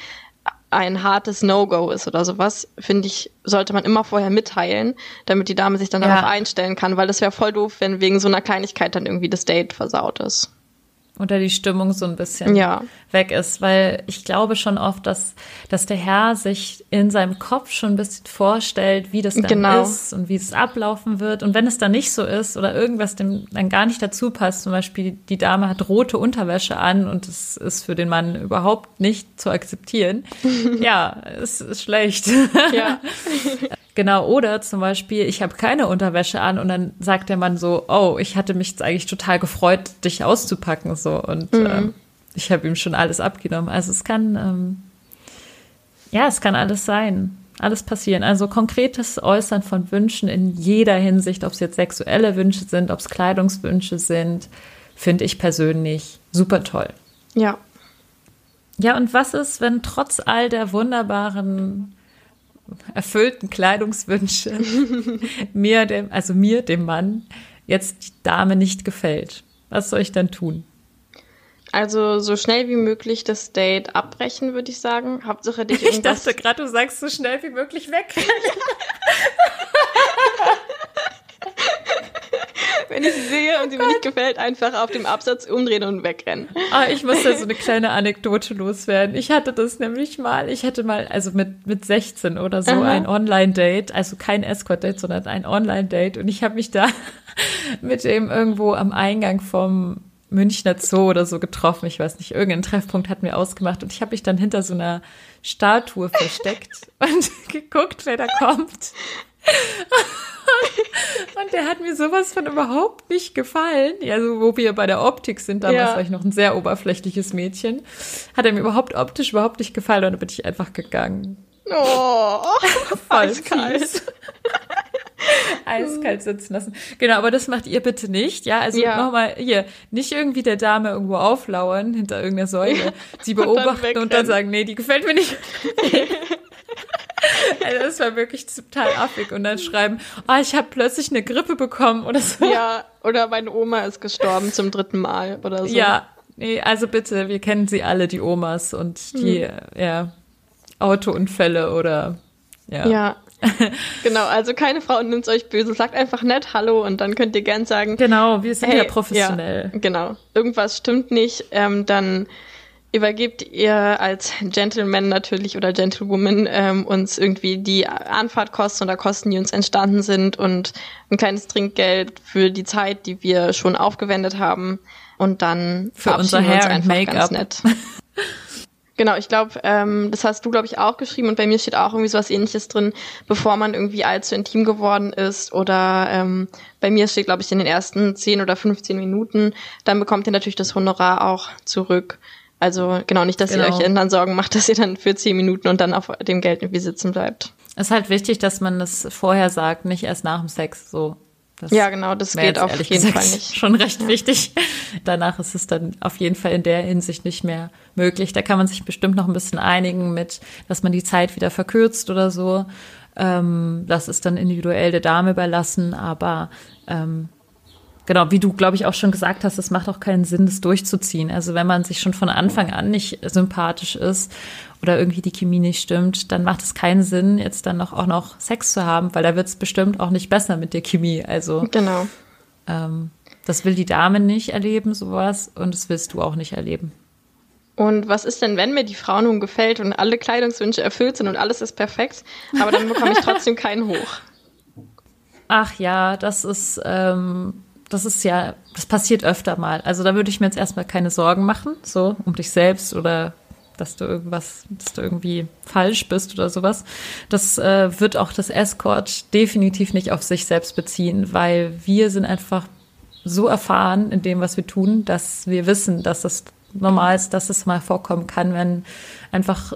ein hartes No-Go ist oder sowas, finde ich, sollte man immer vorher mitteilen, damit die Dame sich dann ja. darauf einstellen kann, weil das wäre voll doof, wenn wegen so einer Kleinigkeit dann irgendwie das Date versaut ist. Oder die Stimmung so ein bisschen Ja. weg ist, weil ich glaube schon oft, dass, dass der Herr sich in seinem Kopf schon ein bisschen vorstellt, wie das dann Genau. ist und wie es ablaufen wird. Und wenn es dann nicht so ist oder irgendwas dem dann gar nicht dazu passt, zum Beispiel die Dame hat rote Unterwäsche an und es ist für den Mann überhaupt nicht zu akzeptieren, ja, es ist schlecht. Ja. Genau, oder zum Beispiel, ich habe keine Unterwäsche an und dann sagt der Mann so, oh, ich hatte mich jetzt eigentlich total gefreut, dich auszupacken so und ähm, ich habe ihm schon alles abgenommen. Also es kann, ähm, ja, es kann alles sein, alles passieren. Also konkretes Äußern von Wünschen in jeder Hinsicht, ob es jetzt sexuelle Wünsche sind, ob es Kleidungswünsche sind, finde ich persönlich super toll. Ja. Ja, und was ist, wenn trotz all der wunderbaren erfüllten Kleidungswünsche mir, dem, also mir, dem Mann, jetzt die Dame nicht gefällt? Was soll ich dann tun? Also so schnell wie möglich das Date abbrechen, würde ich sagen. Hauptsache dich Ich irgendwas. dachte gerade, du sagst so schnell wie möglich weg. wenn ich sie sehe und sie mir nicht gefällt, einfach auf dem Absatz umdrehen und wegrennen. Ah, ich muss da so eine kleine Anekdote loswerden. Ich hatte das nämlich mal, ich hatte mal, also mit, mit 16 oder so, Aha. ein Online-Date, also kein Escort-Date, sondern ein Online-Date. Und ich habe mich da mit dem irgendwo am Eingang vom Münchner Zoo oder so getroffen. Ich weiß nicht, irgendein Treffpunkt hatten wir ausgemacht. Und ich habe mich dann hinter so einer Statue versteckt und geguckt, wer da kommt. Und der hat mir sowas von überhaupt nicht gefallen. Also, wo wir bei der Optik sind, damals Ja. war ich noch ein sehr oberflächliches Mädchen. Hat er mir überhaupt optisch überhaupt nicht gefallen und dann bin ich einfach gegangen. Oh, Voll eiskalt. Eiskalt sitzen lassen. Genau, aber das macht ihr bitte nicht. Ja, also Ja. nochmal hier, nicht irgendwie der Dame irgendwo auflauern hinter irgendeiner Säule, sie dann beobachten und dann, wegrennen. sagen, nee, die gefällt mir nicht. Also das war wirklich total affig und dann schreiben, ah, ich habe plötzlich eine Grippe bekommen oder so. Ja, oder meine Oma ist gestorben zum dritten Mal oder so. Ja, nee, also bitte, wir kennen sie alle, die Omas und die, Hm. ja, Autounfälle oder, ja. Ja. genau, also keine Frau nimmt euch böse. Sagt einfach nett Hallo und dann könnt ihr gern sagen, Genau, wir sind Hey, ja professionell. Ja, genau. Irgendwas stimmt nicht, ähm, dann übergebt ihr als Gentleman natürlich oder Gentlewoman ähm, uns irgendwie die Anfahrtkosten oder Kosten, die uns entstanden sind und ein kleines Trinkgeld für die Zeit, die wir schon aufgewendet haben. Und dann Für unser uns Hair and einfach ganz Make-up. nett. Genau, ich glaube, ähm, das hast du, glaube ich, auch geschrieben und bei mir steht auch irgendwie sowas ähnliches drin, bevor man irgendwie allzu intim geworden ist oder ähm, bei mir steht, glaube ich, in den ersten 10 oder 15 Minuten, dann bekommt ihr natürlich das Honorar auch zurück. Also genau, nicht, dass Genau. ihr euch dann Sorgen macht, dass ihr dann für 10 Minuten und dann auf dem Geld irgendwie sitzen bleibt. Es ist halt wichtig, dass man das vorher sagt, nicht erst nach dem Sex, so. Das Ja, genau, das geht auf jeden Fall nicht. Schon recht wichtig. Danach ist es dann auf jeden Fall in der Hinsicht nicht mehr möglich. Da kann man sich bestimmt noch ein bisschen einigen mit, dass man die Zeit wieder verkürzt oder so. Ähm, das ist dann individuell der Dame überlassen, aber ähm, Genau, wie du, glaube ich, auch schon gesagt hast, es macht auch keinen Sinn, das durchzuziehen. Also wenn man sich schon von Anfang an nicht sympathisch ist oder irgendwie die Chemie nicht stimmt, dann macht es keinen Sinn, jetzt dann noch, auch noch Sex zu haben, weil da wird es bestimmt auch nicht besser mit der Chemie. Also Genau. ähm, das will die Dame nicht erleben, sowas, und das willst du auch nicht erleben. Und was ist denn, wenn mir die Frau nun gefällt und alle Kleidungswünsche erfüllt sind und alles ist perfekt, aber dann bekomme ich trotzdem keinen hoch? Ach ja, das ist, ähm, das ist ja, das passiert öfter mal. Also da würde ich mir jetzt erstmal keine Sorgen machen, so um dich selbst oder dass du irgendwas, dass du irgendwie falsch bist oder sowas. Das äh, wird auch das Escort definitiv nicht auf sich selbst beziehen, weil wir sind einfach so erfahren in dem, was wir tun, dass wir wissen, dass das normal ist, dass es mal vorkommen kann, wenn einfach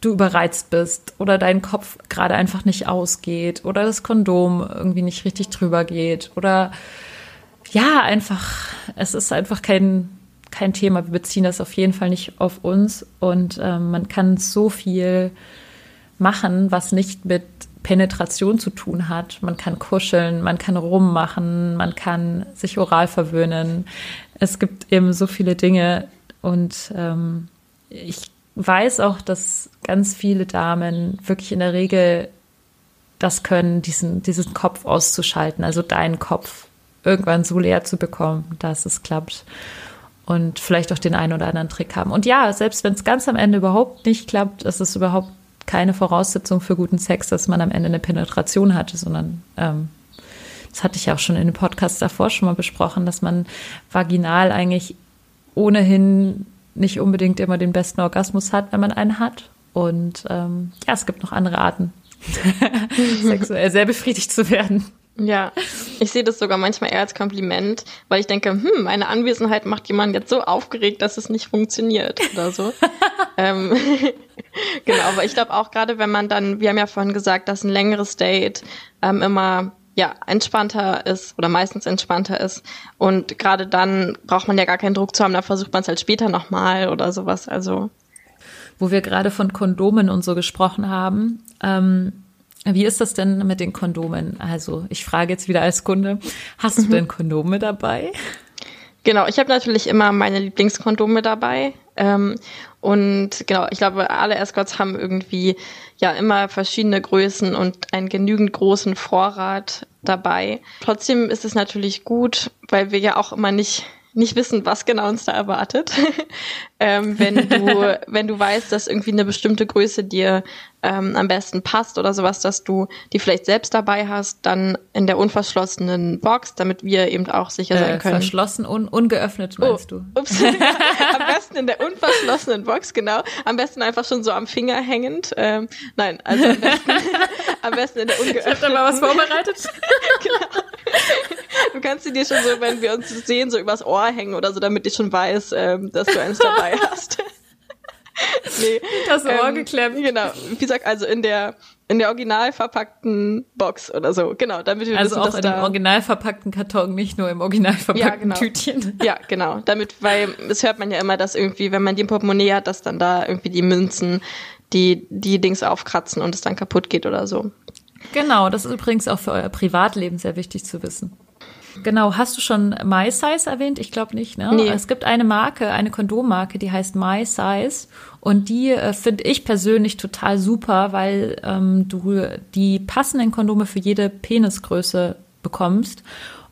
du überreizt bist oder dein Kopf gerade einfach nicht ausgeht oder das Kondom irgendwie nicht richtig drüber geht oder ja, einfach, es ist einfach kein, kein Thema. Wir beziehen das auf jeden Fall nicht auf uns und ähm, man kann so viel machen, was nicht mit Penetration zu tun hat. Man kann kuscheln, man kann rummachen, man kann sich oral verwöhnen. Es gibt eben so viele Dinge und ähm, ich weiß auch, dass ganz viele Damen wirklich in der Regel das können, diesen, diesen Kopf auszuschalten, also deinen Kopf irgendwann so leer zu bekommen, dass es klappt. und vielleicht auch den einen oder anderen Trick haben. Und ja, selbst wenn es ganz am Ende überhaupt nicht klappt, ist es überhaupt keine Voraussetzung für guten Sex, dass man am Ende eine Penetration hatte, sondern ähm, das hatte ich ja auch schon in dem Podcast davor schon mal besprochen, dass man vaginal eigentlich ohnehin nicht unbedingt immer den besten Orgasmus hat, wenn man einen hat. Und ähm, ja, es gibt noch andere Arten, sexuell sehr befriedigt zu werden. Ja, ich sehe das sogar manchmal eher als Kompliment, weil ich denke, hm, meine Anwesenheit macht jemanden jetzt so aufgeregt, dass es nicht funktioniert oder so. ähm, genau, aber ich glaube auch gerade, wenn man dann, wir haben ja vorhin gesagt, dass ein längeres Date ähm, immer ja entspannter ist oder meistens entspannter ist und gerade dann braucht man ja gar keinen Druck zu haben, da versucht man es halt später nochmal oder sowas. Also wo wir gerade von Kondomen und so gesprochen haben. Ähm, wie ist das denn mit den Kondomen? Also ich frage jetzt wieder als Kunde, hast du mhm. denn Kondome dabei? Genau, ich habe natürlich immer meine Lieblingskondome dabei. Ähm, und genau, ich glaube, alle Escorts haben irgendwie ja immer verschiedene Größen und einen genügend großen Vorrat dabei. Trotzdem ist es natürlich gut, weil wir ja auch immer nicht nicht wissen, was genau uns da erwartet. ähm, wenn du, wenn du weißt, dass irgendwie eine bestimmte Größe dir ähm, am besten passt oder sowas, dass du die vielleicht selbst dabei hast, dann in der unverschlossenen Box, damit wir eben auch sicher sein äh, können. Verschlossen und ungeöffnet, meinst oh, du? Ups. am besten in der unverschlossenen Box, genau. Am besten einfach schon so am Finger hängend. Ähm, nein, also am besten, am besten in der ungeöffneten. Ich hab da mal was vorbereitet. genau. Du kannst sie dir schon so, wenn wir uns sehen, so übers Ohr hängen oder so, damit ich schon weiß, ähm, dass du eins dabei hast. nee. Das Ohr ähm, geklemmt. Genau. Wie gesagt, also in der in der original verpackten Box oder so. Genau, damit wir also wissen, auch in dem original verpackten Karton, nicht nur im original verpackten ja, genau. Tütchen. Ja, genau. Damit, weil es hört man ja immer, dass irgendwie, wenn man die im Portemonnaie hat, dass dann da irgendwie die Münzen die die Dings aufkratzen und es dann kaputt geht oder so. Genau, das ist übrigens auch für euer Privatleben sehr wichtig zu wissen. Genau, hast du schon My Size erwähnt? Ich glaube nicht, ne? Nee. Es gibt eine Marke, eine Kondommarke, die heißt My Size und die äh, finde ich persönlich total super, weil ähm, du die passenden Kondome für jede Penisgröße bekommst.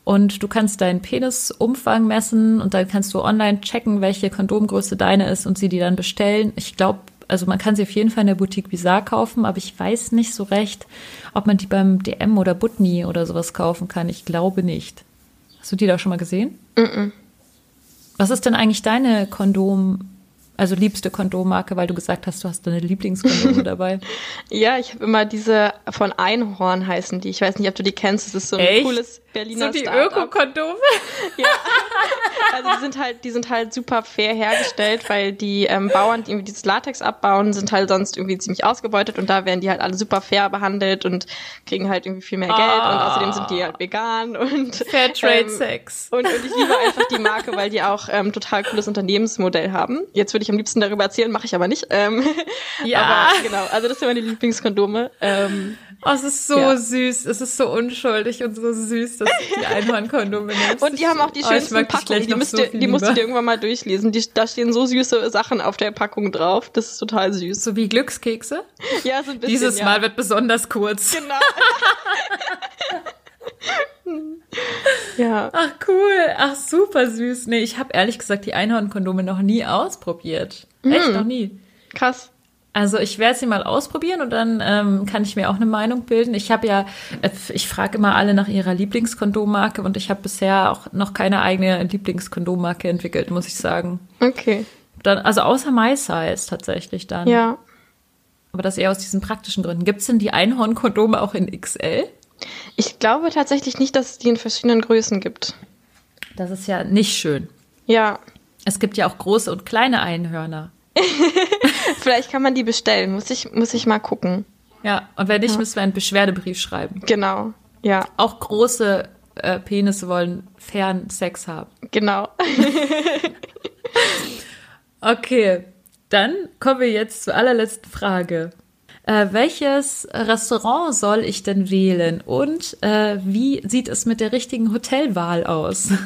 Und du kannst deinen Penisumfang messen und dann kannst du online checken, welche Kondomgröße deine ist und sie die dann bestellen. Ich glaube, also man kann sie auf jeden Fall in der Boutique Bizarre kaufen, aber ich weiß nicht so recht, ob man die beim DM oder Butni oder sowas kaufen kann. Ich glaube nicht. Hast du die da schon mal gesehen? Mm, -mm. Was ist denn eigentlich deine Kondom, also liebste Kondommarke, weil du gesagt hast, du hast deine Lieblingskondome dabei? Ja, ich habe immer diese von Einhorn heißen die. Ich weiß nicht, ob du die kennst. Das ist so ein Echt? cooles Berliner So die Öko-Kondome? ja. Also die sind halt, die sind halt super fair hergestellt, weil die ähm, Bauern, die irgendwie dieses Latex abbauen, sind halt sonst irgendwie ziemlich ausgebeutet und da werden die halt alle super fair behandelt und kriegen halt irgendwie viel mehr Geld oh. und außerdem sind die halt vegan und Fairtrade ähm, Sex. Und, und ich liebe einfach die Marke, weil die auch ähm, total cooles Unternehmensmodell haben. Jetzt würde ich am liebsten darüber erzählen, mache ich aber nicht. Ähm, ja. Aber genau, also das sind meine Lieblingskondome. Ähm, Oh, es ist so ja. süß, es ist so unschuldig und so süß, dass du die Einhornkondome nimmst. Und die haben auch die oh, schönsten Packungen, die, müsst so ihr, die musst du dir irgendwann mal durchlesen. Die, da stehen so süße Sachen auf der Packung drauf, das ist total süß. So wie Glückskekse? Ja, so ein bisschen, Dieses ja. Mal wird besonders kurz. Genau. ja. Ach cool, ach super süß. Nee, ich habe ehrlich gesagt die Einhornkondome noch nie ausprobiert. Echt, hm. noch nie. Krass. Also ich werde sie mal ausprobieren und dann ähm, kann ich mir auch eine Meinung bilden. Ich habe ja, äh, ich frage immer alle nach ihrer Lieblingskondommarke und ich habe bisher auch noch keine eigene Lieblingskondommarke entwickelt, muss ich sagen. Okay. Dann, also außer MySize tatsächlich dann. Ja. Aber das eher aus diesen praktischen Gründen. Gibt es denn die Einhornkondome auch in XL? Ich glaube tatsächlich nicht, dass es die in verschiedenen Größen gibt. Das ist ja nicht schön. Ja. Es gibt ja auch große und kleine Einhörner. Vielleicht kann man die bestellen. Muss ich, muss ich mal gucken. Ja, und wenn nicht, ja. müssen wir einen Beschwerdebrief schreiben. Genau, ja. Auch große äh, Penisse wollen fairen Sex haben. Genau. okay, dann kommen wir jetzt zur allerletzten Frage. Äh, welches Restaurant soll ich denn wählen und äh, wie sieht es mit der richtigen Hotelwahl aus?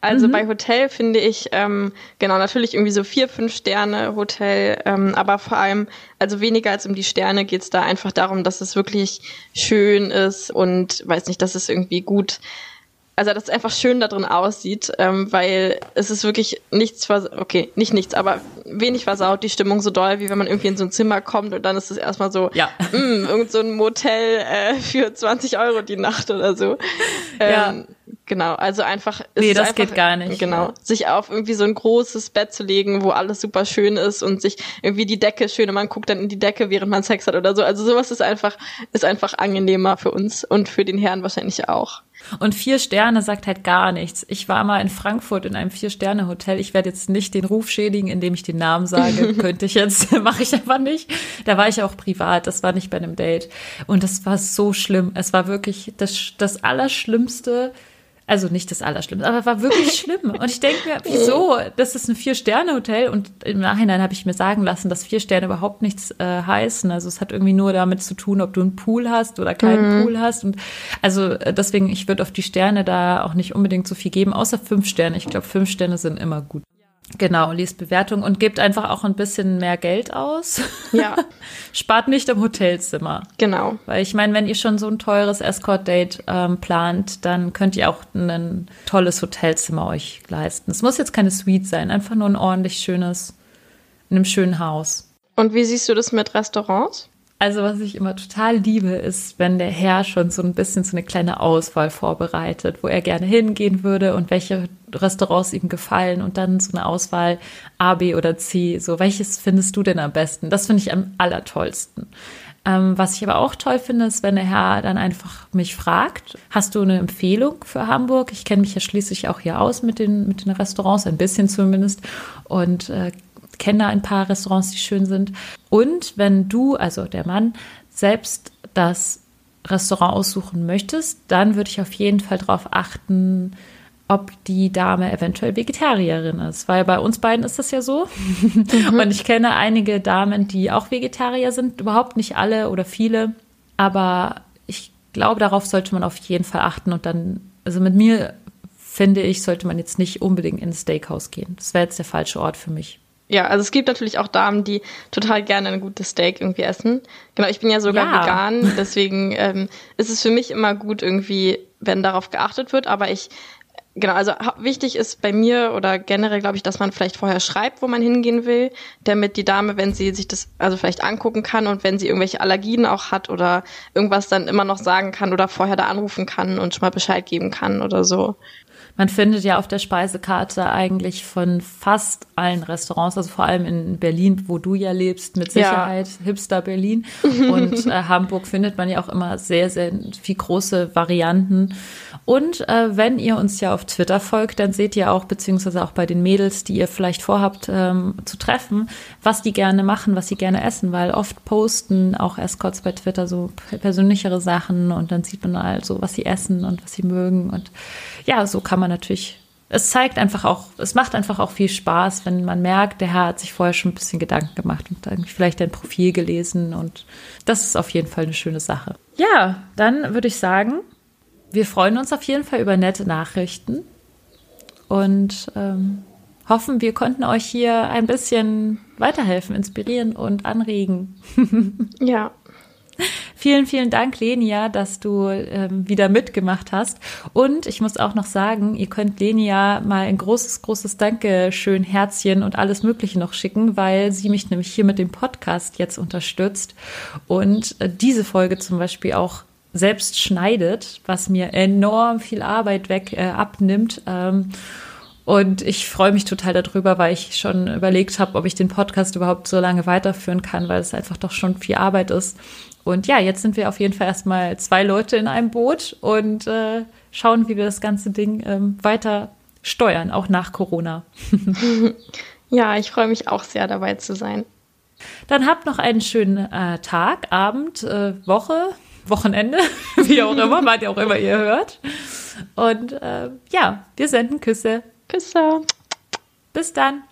Also mhm. bei Hotel finde ich, ähm, genau, natürlich irgendwie so vier, fünf Sterne Hotel, ähm, aber vor allem, also weniger als um die Sterne geht es da einfach darum, dass es wirklich schön ist und weiß nicht, dass es irgendwie gut also dass es einfach schön da drin aussieht, ähm, weil es ist wirklich nichts, okay, nicht nichts, aber wenig versaut die Stimmung so doll, wie wenn man irgendwie in so ein Zimmer kommt und dann ist es erstmal so, ja. mh, mm, irgend so ein Motel äh, für 20 Euro die Nacht oder so. Ähm, ja. Genau, also einfach. Nee, das einfach, geht gar nicht. Genau, sich auf irgendwie so ein großes Bett zu legen, wo alles super schön ist und sich irgendwie die Decke schön und man guckt dann in die Decke, während man Sex hat oder so. Also sowas ist einfach, ist einfach angenehmer für uns und für den Herrn wahrscheinlich auch. Und vier Sterne sagt halt gar nichts. Ich war mal in Frankfurt in einem Vier-Sterne-Hotel. Ich werde jetzt nicht den Ruf schädigen, indem ich den Namen sage. Könnte ich jetzt, mache ich einfach nicht. Da war ich auch privat. Das war nicht bei einem Date. Und das war so schlimm. Es war wirklich das, das Allerschlimmste, also nicht das Allerschlimmste, aber war wirklich schlimm. Und ich denke mir, wieso? Das ist ein Vier-Sterne-Hotel und im Nachhinein habe ich mir sagen lassen, dass vier Sterne überhaupt nichts äh, heißen. Also es hat irgendwie nur damit zu tun, ob du einen Pool hast oder keinen mhm. Pool hast. Und also äh, deswegen, ich würde auf die Sterne da auch nicht unbedingt so viel geben, außer fünf Sterne. Ich glaube, fünf Sterne sind immer gut. Genau, liest Bewertung und gebt einfach auch ein bisschen mehr Geld aus. Ja. Spart nicht im Hotelzimmer. Genau. Weil ich meine, wenn ihr schon so ein teures Escort-Date ähm, plant, dann könnt ihr auch ein tolles Hotelzimmer euch leisten. Es muss jetzt keine Suite sein, einfach nur ein ordentlich schönes, in einem schönen Haus. Und wie siehst du das mit Restaurants? Also was ich immer total liebe, ist, wenn der Herr schon so ein bisschen so eine kleine Auswahl vorbereitet, wo er gerne hingehen würde und welche Restaurants ihm gefallen und dann so eine Auswahl A, B oder C. So, welches findest du denn am besten? Das finde ich am allertollsten. Ähm, was ich aber auch toll finde, ist, wenn der Herr dann einfach mich fragt, hast du eine Empfehlung für Hamburg? Ich kenne mich ja schließlich auch hier aus mit den, mit den Restaurants, ein bisschen zumindest. Und äh, kenne ein paar Restaurants, die schön sind. Und wenn du, also der Mann, selbst das Restaurant aussuchen möchtest, dann würde ich auf jeden Fall darauf achten, ob die Dame eventuell Vegetarierin ist. Weil bei uns beiden ist das ja so. Mhm. Und ich kenne einige Damen, die auch Vegetarier sind. Überhaupt nicht alle oder viele. Aber ich glaube, darauf sollte man auf jeden Fall achten. Und dann, also mit mir finde ich, sollte man jetzt nicht unbedingt ins Steakhouse gehen. Das wäre jetzt der falsche Ort für mich ja, also es gibt natürlich auch Damen, die total gerne ein gutes Steak irgendwie essen. Genau, ich bin ja sogar ja. vegan, deswegen ähm, ist es für mich immer gut irgendwie, wenn darauf geachtet wird. Aber ich, genau, also wichtig ist bei mir oder generell glaube ich, dass man vielleicht vorher schreibt, wo man hingehen will, damit die Dame, wenn sie sich das also vielleicht angucken kann und wenn sie irgendwelche Allergien auch hat oder irgendwas dann immer noch sagen kann oder vorher da anrufen kann und schon mal Bescheid geben kann oder so. Man findet ja auf der Speisekarte eigentlich von fast allen Restaurants, also vor allem in Berlin, wo du ja lebst, mit Sicherheit ja. Hipster Berlin. Und äh, Hamburg findet man ja auch immer sehr, sehr viel große Varianten. Und äh, wenn ihr uns ja auf Twitter folgt, dann seht ihr auch, beziehungsweise auch bei den Mädels, die ihr vielleicht vorhabt ähm, zu treffen, was die gerne machen, was sie gerne essen, weil oft posten auch Escorts bei Twitter so persönlichere Sachen und dann sieht man also, was sie essen und was sie mögen. Und ja, so kann man natürlich es zeigt einfach auch, es macht einfach auch viel Spaß, wenn man merkt, der Herr hat sich vorher schon ein bisschen Gedanken gemacht und vielleicht ein Profil gelesen und das ist auf jeden Fall eine schöne Sache. Ja, dann würde ich sagen, wir freuen uns auf jeden Fall über nette Nachrichten und ähm, hoffen, wir konnten euch hier ein bisschen weiterhelfen, inspirieren und anregen. ja, Vielen, vielen Dank, Lenia, dass du ähm, wieder mitgemacht hast. Und ich muss auch noch sagen, ihr könnt Lenia mal ein großes, großes Dankeschön, Herzchen und alles Mögliche noch schicken, weil sie mich nämlich hier mit dem Podcast jetzt unterstützt und äh, diese Folge zum Beispiel auch selbst schneidet, was mir enorm viel Arbeit weg äh, abnimmt. Ähm, und ich freue mich total darüber, weil ich schon überlegt habe, ob ich den Podcast überhaupt so lange weiterführen kann, weil es einfach doch schon viel Arbeit ist. Und ja, jetzt sind wir auf jeden Fall erstmal zwei Leute in einem Boot und äh, schauen, wie wir das ganze Ding ähm, weiter steuern, auch nach Corona. ja, ich freue mich auch sehr dabei zu sein. Dann habt noch einen schönen äh, Tag, Abend, äh, Woche, Wochenende, wie auch immer, wann ihr auch immer ihr hört. Und äh, ja, wir senden Küsse. Küsse. Bis dann.